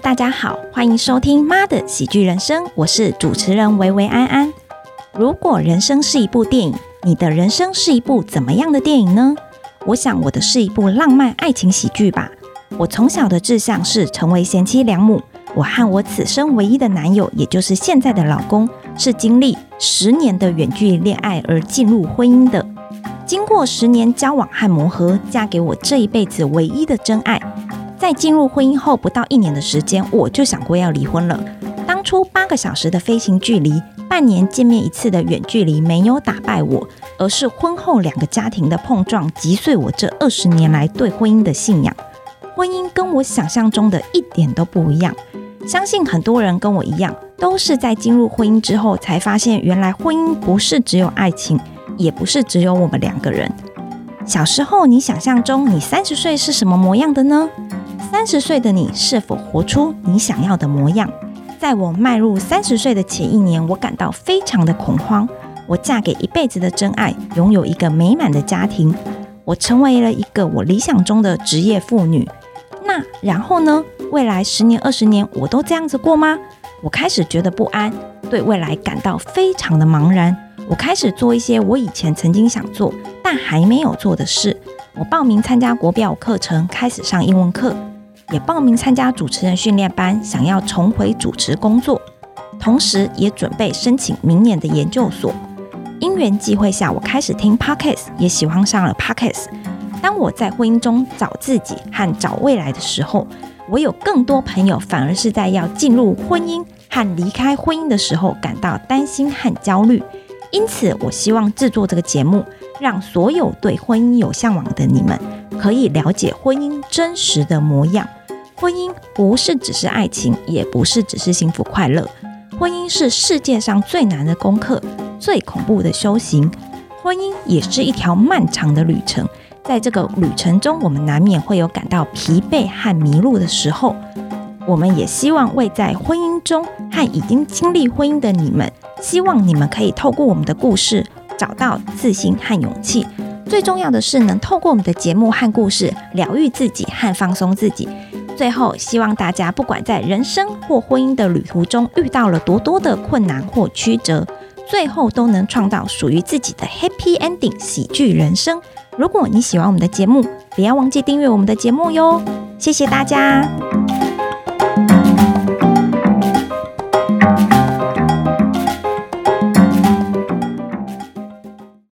大家好，欢迎收听《妈的喜剧人生》，我是主持人维维安安。如果人生是一部电影，你的人生是一部怎么样的电影呢？我想我的是一部浪漫爱情喜剧吧。我从小的志向是成为贤妻良母。我和我此生唯一的男友，也就是现在的老公，是经历十年的远距离恋爱而进入婚姻的。经过十年交往和磨合，嫁给我这一辈子唯一的真爱。在进入婚姻后不到一年的时间，我就想过要离婚了。当初八个小时的飞行距离，半年见面一次的远距离，没有打败我，而是婚后两个家庭的碰撞，击碎我这二十年来对婚姻的信仰。婚姻跟我想象中的一点都不一样。相信很多人跟我一样，都是在进入婚姻之后才发现，原来婚姻不是只有爱情，也不是只有我们两个人。小时候，你想象中你三十岁是什么模样的呢？三十岁的你是否活出你想要的模样？在我迈入三十岁的前一年，我感到非常的恐慌。我嫁给一辈子的真爱，拥有一个美满的家庭，我成为了一个我理想中的职业妇女。那然后呢？未来十年、二十年，我都这样子过吗？我开始觉得不安，对未来感到非常的茫然。我开始做一些我以前曾经想做但还没有做的事。我报名参加国标课程，开始上英文课，也报名参加主持人训练班，想要重回主持工作，同时也准备申请明年的研究所。因缘际会下，我开始听 Podcast，也喜欢上了 Podcast。当我在婚姻中找自己和找未来的时候，我有更多朋友反而是在要进入婚姻和离开婚姻的时候感到担心和焦虑。因此，我希望制作这个节目，让所有对婚姻有向往的你们可以了解婚姻真实的模样。婚姻不是只是爱情，也不是只是幸福快乐。婚姻是世界上最难的功课，最恐怖的修行。婚姻也是一条漫长的旅程。在这个旅程中，我们难免会有感到疲惫和迷路的时候。我们也希望为在婚姻中和已经经历婚姻的你们，希望你们可以透过我们的故事找到自信和勇气。最重要的是，能透过我们的节目和故事疗愈自己和放松自己。最后，希望大家不管在人生或婚姻的旅途中遇到了多多的困难或曲折，最后都能创造属于自己的 happy ending 喜剧人生。如果你喜欢我们的节目，不要忘记订阅我们的节目哟！谢谢大家。